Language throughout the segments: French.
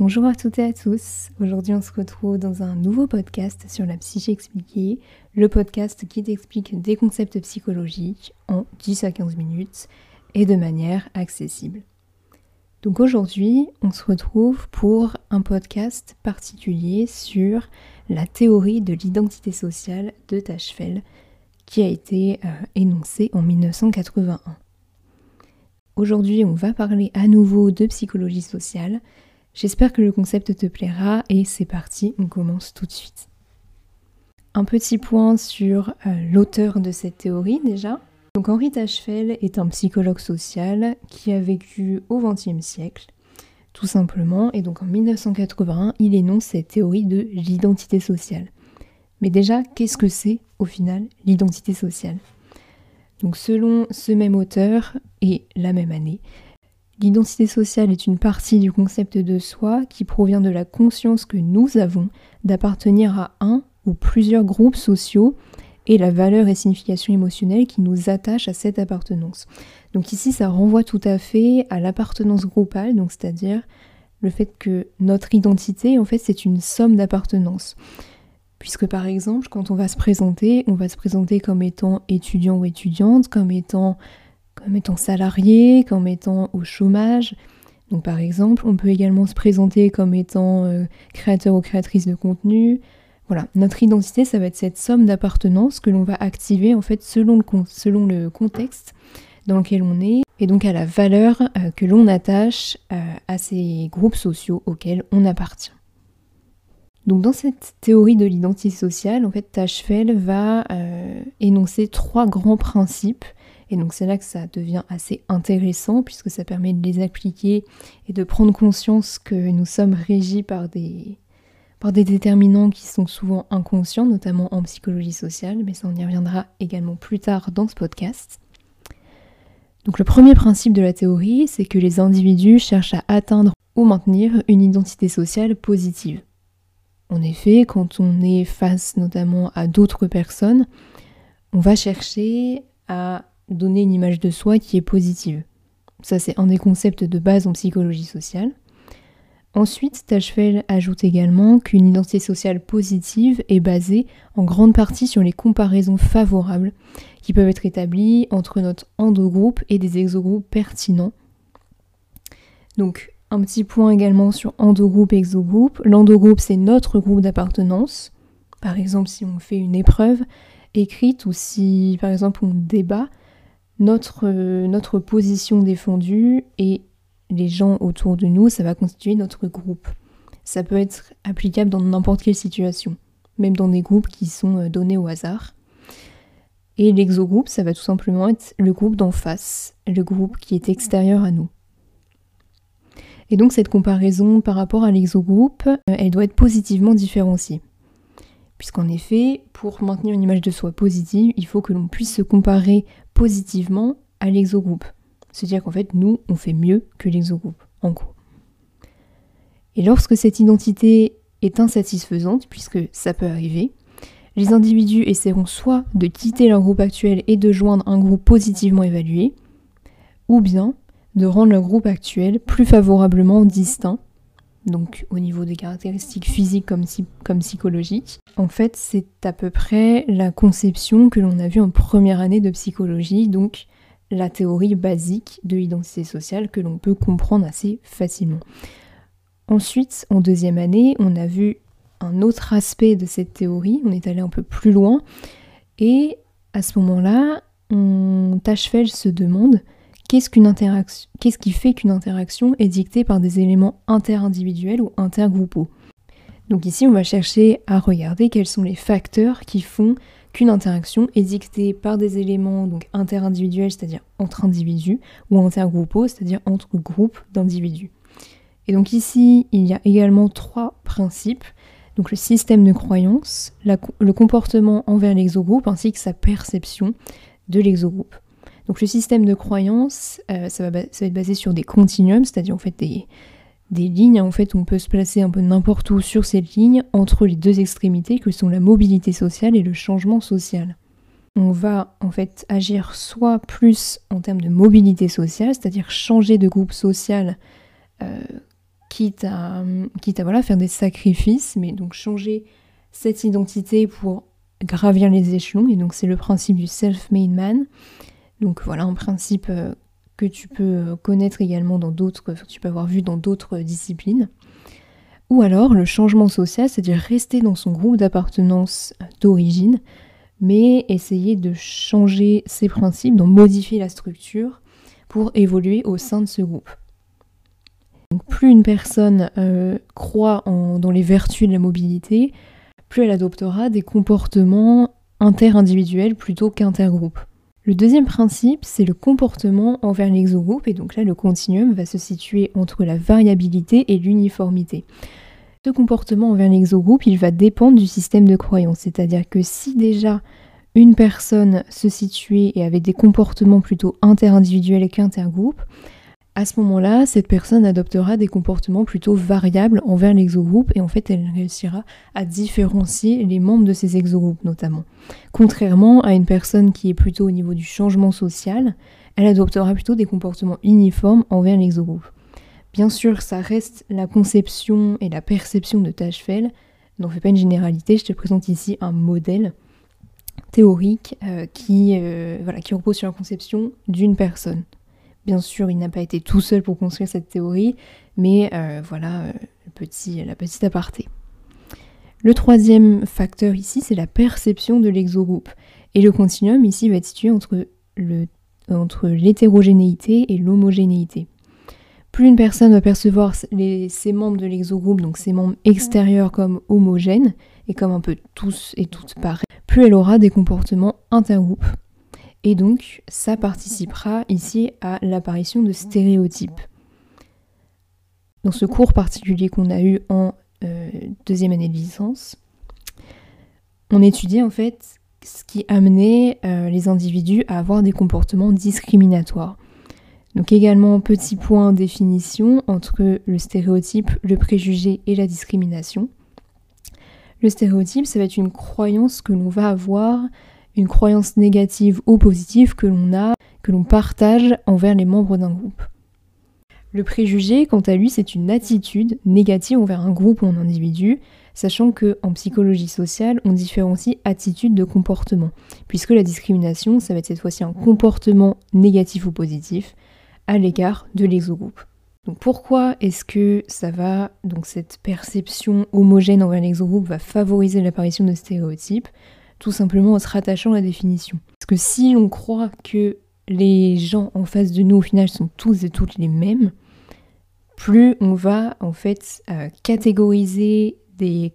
Bonjour à toutes et à tous. Aujourd'hui, on se retrouve dans un nouveau podcast sur la psyché expliquée, le podcast qui t'explique des concepts psychologiques en 10 à 15 minutes et de manière accessible. Donc aujourd'hui, on se retrouve pour un podcast particulier sur la théorie de l'identité sociale de Tachfeld qui a été euh, énoncée en 1981. Aujourd'hui, on va parler à nouveau de psychologie sociale J'espère que le concept te plaira et c'est parti, on commence tout de suite. Un petit point sur euh, l'auteur de cette théorie déjà. Donc Henri Tachfeld est un psychologue social qui a vécu au XXe siècle, tout simplement, et donc en 1981, il énonce cette théorie de l'identité sociale. Mais déjà, qu'est-ce que c'est au final l'identité sociale? Donc selon ce même auteur et la même année, L'identité sociale est une partie du concept de soi qui provient de la conscience que nous avons d'appartenir à un ou plusieurs groupes sociaux et la valeur et signification émotionnelle qui nous attachent à cette appartenance. Donc ici, ça renvoie tout à fait à l'appartenance groupale, donc c'est-à-dire le fait que notre identité, en fait, c'est une somme d'appartenance. Puisque par exemple, quand on va se présenter, on va se présenter comme étant étudiant ou étudiante, comme étant comme étant salarié, comme étant au chômage. Donc par exemple, on peut également se présenter comme étant euh, créateur ou créatrice de contenu. Voilà, notre identité, ça va être cette somme d'appartenance que l'on va activer en fait selon le, contexte dans lequel on est et donc à la valeur euh, que l'on attache euh, à ces groupes sociaux auxquels on appartient. Donc dans cette théorie de l'identité sociale, en fait, Tachfeld va énoncer trois grands principes et donc c'est là que ça devient assez intéressant puisque ça permet de les appliquer et de prendre conscience que nous sommes régis par des, par des déterminants qui sont souvent inconscients, notamment en psychologie sociale, mais ça on y reviendra également plus tard dans ce podcast. Donc le premier principe de la théorie, c'est que les individus cherchent à atteindre ou maintenir une identité sociale positive. En effet, quand on est face notamment à d'autres personnes, on va chercher à donner une image de soi qui est positive. Ça, c'est un des concepts de base en psychologie sociale. Ensuite, Tachfeld ajoute également qu'une identité sociale positive est basée en grande partie sur les comparaisons favorables qui peuvent être établies entre notre endogroupe et des exogroupes pertinents. Donc, un petit point également sur endogroupe et exogroupe. L'endogroupe, c'est notre groupe d'appartenance. Par exemple, si on fait une épreuve écrite ou si, par exemple, on débat, notre, notre position défendue et les gens autour de nous, ça va constituer notre groupe. Ça peut être applicable dans n'importe quelle situation, même dans des groupes qui sont euh, donnés au hasard. Et l'exogroupe, ça va tout simplement être le groupe d'en face, le groupe qui est extérieur à nous. Et donc cette comparaison par rapport à l'exogroupe, euh, elle doit être positivement différenciée. Puisqu'en effet, pour maintenir une image de soi positive, il faut que l'on puisse se comparer positivement à l'exogroupe. C'est-à-dire qu'en fait, nous, on fait mieux que l'exogroupe, en gros. Et lorsque cette identité est insatisfaisante, puisque ça peut arriver, les individus essaieront soit de quitter leur groupe actuel et de joindre un groupe positivement évalué, ou bien de rendre leur groupe actuel plus favorablement distinct donc au niveau des caractéristiques physiques comme, psychologiques. En fait, c'est à peu près la conception que l'on a vue en première année de psychologie, donc la théorie basique de l'identité sociale que l'on peut comprendre assez facilement. Ensuite, en deuxième année, on a vu un autre aspect de cette théorie, on est allé un peu plus loin, et à ce moment-là, Tachfeld se demande Qu'est-ce qui fait qu'une interaction est dictée par des éléments interindividuels ou intergroupaux? Donc ici, on va chercher à regarder quels sont les facteurs qui font qu'une interaction est dictée par des éléments interindividuels, c'est-à-dire entre individus, ou intergroupaux, c'est-à-dire entre groupes d'individus. Et donc ici, il y a également trois principes. Donc le système de croyance, le comportement envers l'exogroupe ainsi que sa perception de l'exogroupe. Donc le système de croyance, euh, ça, va, être basé sur des continuums, c'est-à-dire en fait des, lignes en fait on peut se placer un peu n'importe où sur cette ligne entre les deux extrémités que sont la mobilité sociale et le changement social. On va en fait agir soit plus en termes de mobilité sociale, c'est-à-dire changer de groupe social euh, quitte à, faire des sacrifices, mais donc changer cette identité pour gravir les échelons. Et donc c'est le principe du self-made man. Donc voilà un principe euh, que tu peux euh, connaître également dans d'autres, que tu peux avoir vu dans d'autres disciplines. Ou alors le changement social, c'est-à-dire rester dans son groupe d'appartenance d'origine, mais essayer de changer ses principes, d'en modifier la structure pour évoluer au sein de ce groupe. plus une personne euh, croit dans les vertus de la mobilité, plus elle adoptera des comportements interindividuels plutôt qu'intergroupes. Le deuxième principe, c'est le comportement envers l'exogroupe, et donc là le continuum va se situer entre la variabilité et l'uniformité. Ce comportement envers l'exogroupe, il va dépendre du système de croyance, c'est-à-dire que si déjà une personne se situait et avait des comportements plutôt interindividuels qu'intergroupes, à ce moment-là, cette personne adoptera des comportements plutôt variables envers l'exogroupe et en fait elle réussira à différencier les membres de ces exogroupes notamment. Contrairement à une personne qui est plutôt au niveau du changement social, elle adoptera plutôt des comportements uniformes envers l'exogroupe. Bien sûr, ça reste la conception et la perception de Tachfel, n'en fais pas une généralité, je te présente ici un modèle théorique euh, euh, qui repose sur la conception d'une personne. Bien sûr, il n'a pas été tout seul pour construire cette théorie, mais euh, voilà le petit, la petite aparté. Le troisième facteur ici, c'est la perception de l'exogroupe. Et le continuum ici va être situé entre, l'hétérogénéité et l'homogénéité. Plus une personne va percevoir ses membres de l'exogroupe, donc ses membres extérieurs comme homogènes, et comme un peu tous et toutes pareils, plus elle aura des comportements intergroupes. Et donc, ça participera ici à l'apparition de stéréotypes. Dans ce cours particulier qu'on a eu en euh, deuxième année de licence, on étudiait en fait ce qui amenait euh, les individus à avoir des comportements discriminatoires. Donc également petit point définition entre le stéréotype, le préjugé et la discrimination. Le stéréotype, ça va être une croyance que l'on va avoir, une croyance négative ou positive que l'on a, que l'on partage envers les membres d'un groupe. Le préjugé, quant à lui, c'est une attitude négative envers un groupe ou un individu, sachant que en psychologie sociale, on différencie attitude de comportement, puisque la discrimination, ça va être cette fois-ci un comportement négatif ou positif à l'égard de l'exogroupe. Donc pourquoi est-ce que ça va, donc cette perception homogène envers l'exogroupe va favoriser l'apparition de stéréotypes? Tout simplement en se rattachant à la définition. Parce que si on croit que les gens en face de nous au final sont tous et toutes les mêmes, plus on va en fait euh, catégoriser des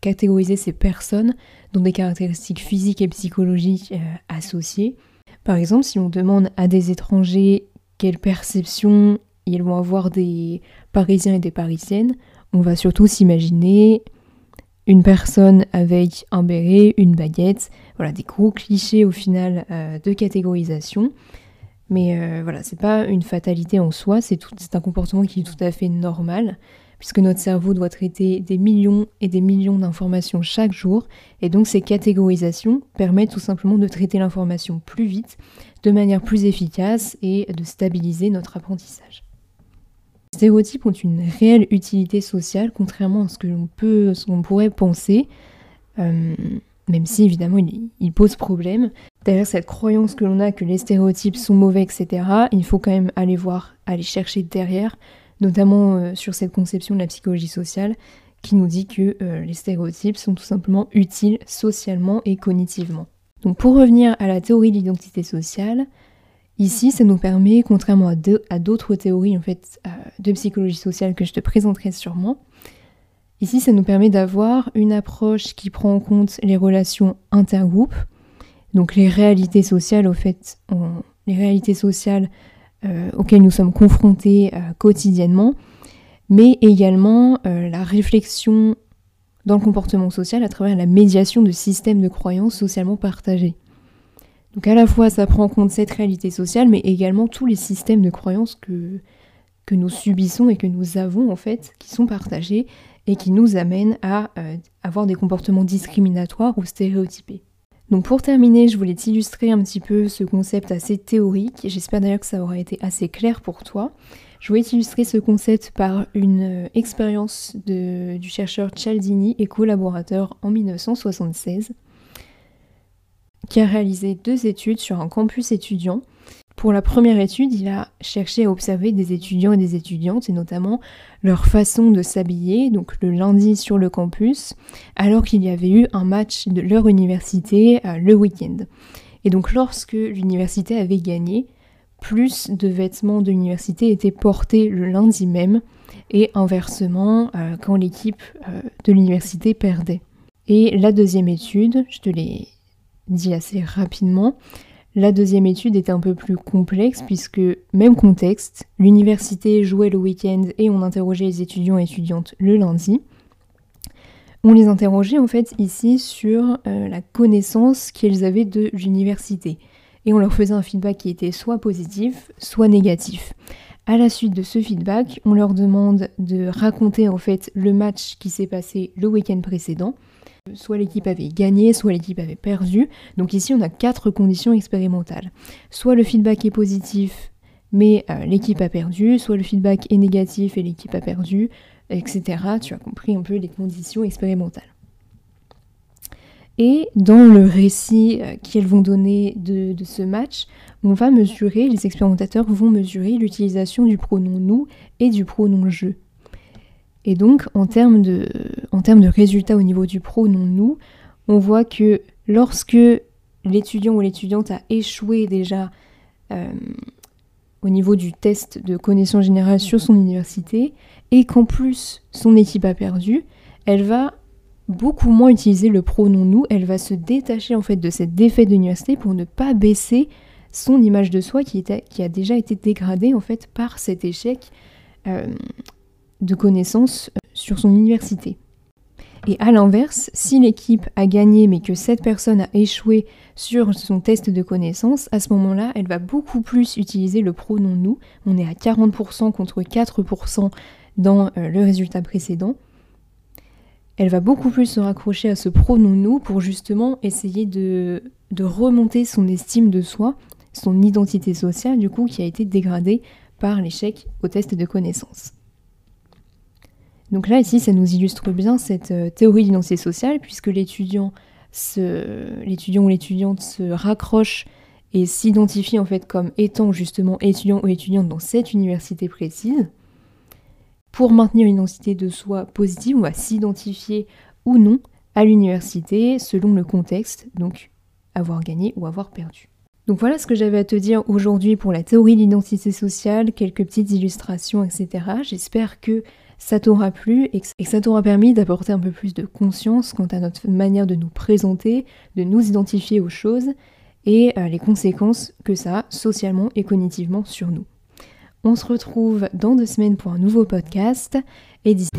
catégoriser ces personnes dans des caractéristiques physiques et psychologiques euh, associées. Par exemple, si on demande à des étrangers quelle perception ils vont avoir des Parisiens et des Parisiennes. On va surtout s'imaginer une personne avec un béret, une baguette, voilà, des gros clichés au final euh, de catégorisation. Mais euh, voilà, c'est pas une fatalité en soi, c'est un comportement qui est tout à fait normal, puisque notre cerveau doit traiter des millions et des millions d'informations chaque jour, et donc ces catégorisations permettent tout simplement de traiter l'information plus vite, de manière plus efficace et de stabiliser notre apprentissage. Stéréotypes ont une réelle utilité sociale, contrairement à ce que l'on peut, ce pourrait penser, euh, même si évidemment il, pose problème. Derrière cette croyance que l'on a que les stéréotypes sont mauvais, etc., il faut quand même aller voir, aller chercher derrière, notamment euh, sur cette conception de la psychologie sociale, qui nous dit que euh, les stéréotypes sont tout simplement utiles socialement et cognitivement. Donc pour revenir à la théorie de l'identité sociale, Ici, ça nous permet, contrairement à d'autres théories en fait, euh, de psychologie sociale que je te présenterai sûrement, ici, ça nous permet d'avoir une approche qui prend en compte les relations intergroupes, donc les réalités sociales, au fait, les réalités sociales euh, auxquelles nous sommes confrontés euh, quotidiennement, mais également la réflexion dans le comportement social à travers la médiation de systèmes de croyances socialement partagés. Donc à la fois ça prend en compte cette réalité sociale, mais également tous les systèmes de croyances que, que nous subissons et que nous avons en fait, qui sont partagés et qui nous amènent à euh, avoir des comportements discriminatoires ou stéréotypés. Donc pour terminer, je voulais t'illustrer un petit peu ce concept assez théorique, j'espère d'ailleurs que ça aura été assez clair pour toi. Je voulais illustrer ce concept par une euh, expérience du chercheur Cialdini et collaborateur en 1976 qui a réalisé deux études sur un campus étudiant. Pour la première étude, il a cherché à observer des étudiants et des étudiantes, et notamment leur façon de s'habiller, donc le lundi sur le campus, alors qu'il y avait eu un match de leur université euh, le week-end. Et donc lorsque l'université avait gagné, plus de vêtements de l'université étaient portés le lundi même, et inversement euh, quand l'équipe euh, de l'université perdait. Et la deuxième étude, je te l'ai dit assez rapidement. La deuxième étude était un peu plus complexe puisque, même contexte, l'université jouait le week-end et on interrogeait les étudiants et étudiantes le lundi. On les interrogeait en fait ici sur euh, la connaissance qu'ils avaient de l'université et on leur faisait un feedback qui était soit positif, soit négatif. À la suite de ce feedback, on leur demande de raconter en fait le match qui s'est passé le week-end précédent Soit l'équipe avait gagné, soit l'équipe avait perdu. Donc ici, on a quatre conditions expérimentales. Soit le feedback est positif, mais euh, l'équipe a perdu, soit le feedback est négatif et l'équipe a perdu, etc. Tu as compris un peu les conditions expérimentales. Et dans le récit euh, qu'elles vont donner de, de, ce match, on va mesurer, les expérimentateurs vont mesurer l'utilisation du pronom nous et du pronom je. Et donc, en termes de, en termes de résultats au niveau du pronom nous, on voit que lorsque l'étudiant ou l'étudiante a échoué déjà euh, au niveau du test de connaissance générale sur son université, et qu'en plus son équipe a perdu, elle va beaucoup moins utiliser le pronom nous, elle va se détacher en fait de cette défaite d'université pour ne pas baisser son image de soi qui, était, qui a déjà été dégradée en fait par cet échec euh, de connaissances euh, sur son université. Et à l'inverse, si l'équipe a gagné mais que cette personne a échoué sur son test de connaissances, à ce moment-là, elle va beaucoup plus utiliser le pronom nous. On est à 40% contre 4% dans euh, le résultat précédent. Elle va beaucoup plus se raccrocher à ce pronom nous pour justement essayer de, de remonter son estime de soi, son identité sociale du coup qui a été dégradée par l'échec au test de connaissances. Donc là, ici, ça nous illustre bien cette euh, théorie d'identité sociale, puisque l'étudiant l'étudiant ou l'étudiante se raccroche et s'identifie en fait comme étant justement étudiant ou étudiante dans cette université précise. Pour maintenir une identité de soi positive, on va s'identifier ou non à l'université selon le contexte, donc avoir gagné ou avoir perdu. Donc voilà ce que j'avais à te dire aujourd'hui pour la théorie de l'identité sociale, quelques petites illustrations, etc. J'espère que ça t'aura plu et ça t'aura permis d'apporter un peu plus de conscience quant à notre manière de nous présenter, de nous identifier aux choses et euh, les conséquences que ça a socialement et cognitivement sur nous. On se retrouve dans deux semaines pour un nouveau podcast et d'ici...